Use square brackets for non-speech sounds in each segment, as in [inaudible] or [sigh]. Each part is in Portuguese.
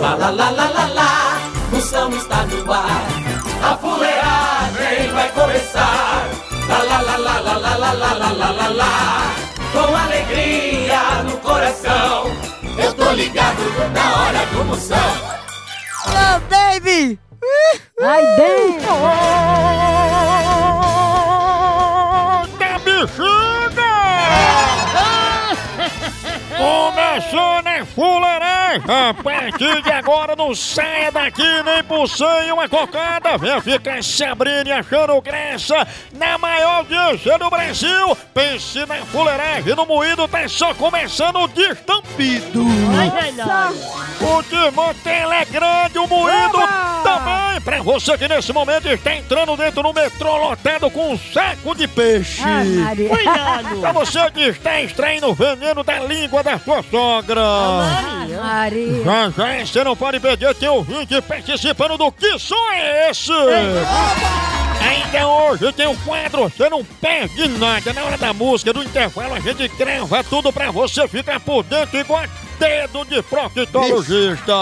lá lá lá lá lá lá, Moção está no ar. A fuleagem vai começar. Lá lá lá lá lá lá lá lá lá lá lá lá. Com alegria no coração, eu tô ligado na hora do Moção. Ô, baby! Ai, dentro! da bexiga! Começando a fuleiragem! A partir de agora não saia daqui nem por sem uma cocada! Venha ficar se abrindo e achando graça na maior audiência do Brasil! Pense na fuleiragem no moído, tá só começando o destampido! O Timão é grande, o moído! Pra você que nesse momento está entrando dentro do metrô lotado com um saco de peixe! Ai, Maria. Cuidado! [laughs] Pra você que está extraindo o veneno da língua da sua sogra! Maria. Já já você não pode perder, tem ouvinte participando do Que Som é Esse? Ainda hoje tem o quadro Você Não Perde Nada. Na hora da música, do intervalo, a gente grava tudo pra você ficar por dentro igual dedo de proctologista.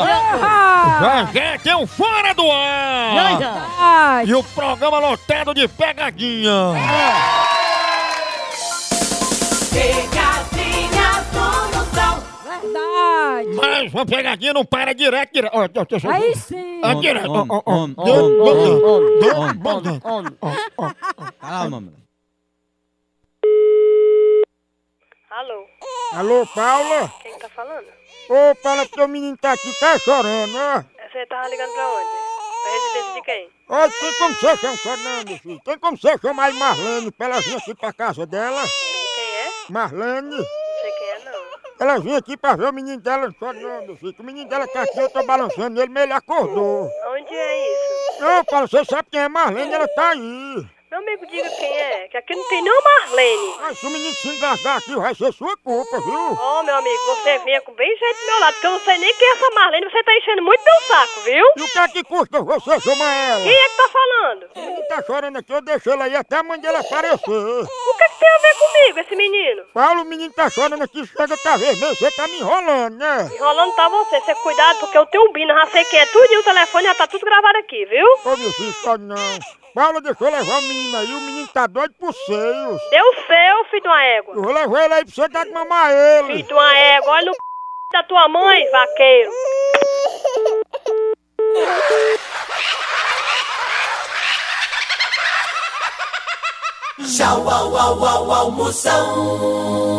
Já já tem um Fora do Ar! Ai, E o programa lotado de pegadinha. Pegadinha do Moção. verdade. Mas uma pegadinha não para direto, direto. Ó, ó, ó. Aí sim. Ah, direto. ó, ó, ó. on, on, botando. on, Dedo on, botando. Ó, ó. Calma, mano. Alô, Alô, Paula? quem tá falando? Ô, Paula, o menino tá aqui, tá chorando, ó. Você tava ligando pra onde? Pra residência de quem? Ó, tem como você chamar Fernando, filho? Tem como você chamar a Marlene pra ela vir aqui pra casa dela? Quem é? Marlene? Não sei quem é, não. Ela vinha aqui pra ver o menino dela chorando, filho. O menino dela tá aqui, eu tô balançando ele, mas ele acordou. Onde é isso? Não, Paula, você sabe quem é Marlene, ela tá aí. Meu amigo, diga quem é, que aqui não tem não Marlene. Mas se o menino se engasgar aqui, vai ser sua culpa, viu? Ô, meu amigo, você venha com bem jeito do meu lado, porque eu não sei nem quem é essa Marlene, você tá enchendo muito meu saco, viu? E o que é que custa você chamar ela? Quem é que tá falando? O menino tá chorando aqui, eu deixei ela aí até a mãe dela aparecer. O que, que tem a ver comigo, esse menino? Paulo, o menino tá chorando aqui, chega tá vermelho, você tá me enrolando, né? Enrolando tá você, você cuidado, porque eu tenho um bino, já sei quem é tudo e o telefone já tá tudo gravado aqui, viu? Ô, meu filho, não. Paulo, deixa eu levar o menino aí, o menino tá doido por seios. Deu seu, filho de uma égua. Eu vou levar ele aí pra você dar de mamar ele. Filho de uma égua, olha no c... da tua mãe, vaqueiro. Tchau, au, au, au, au, Moção.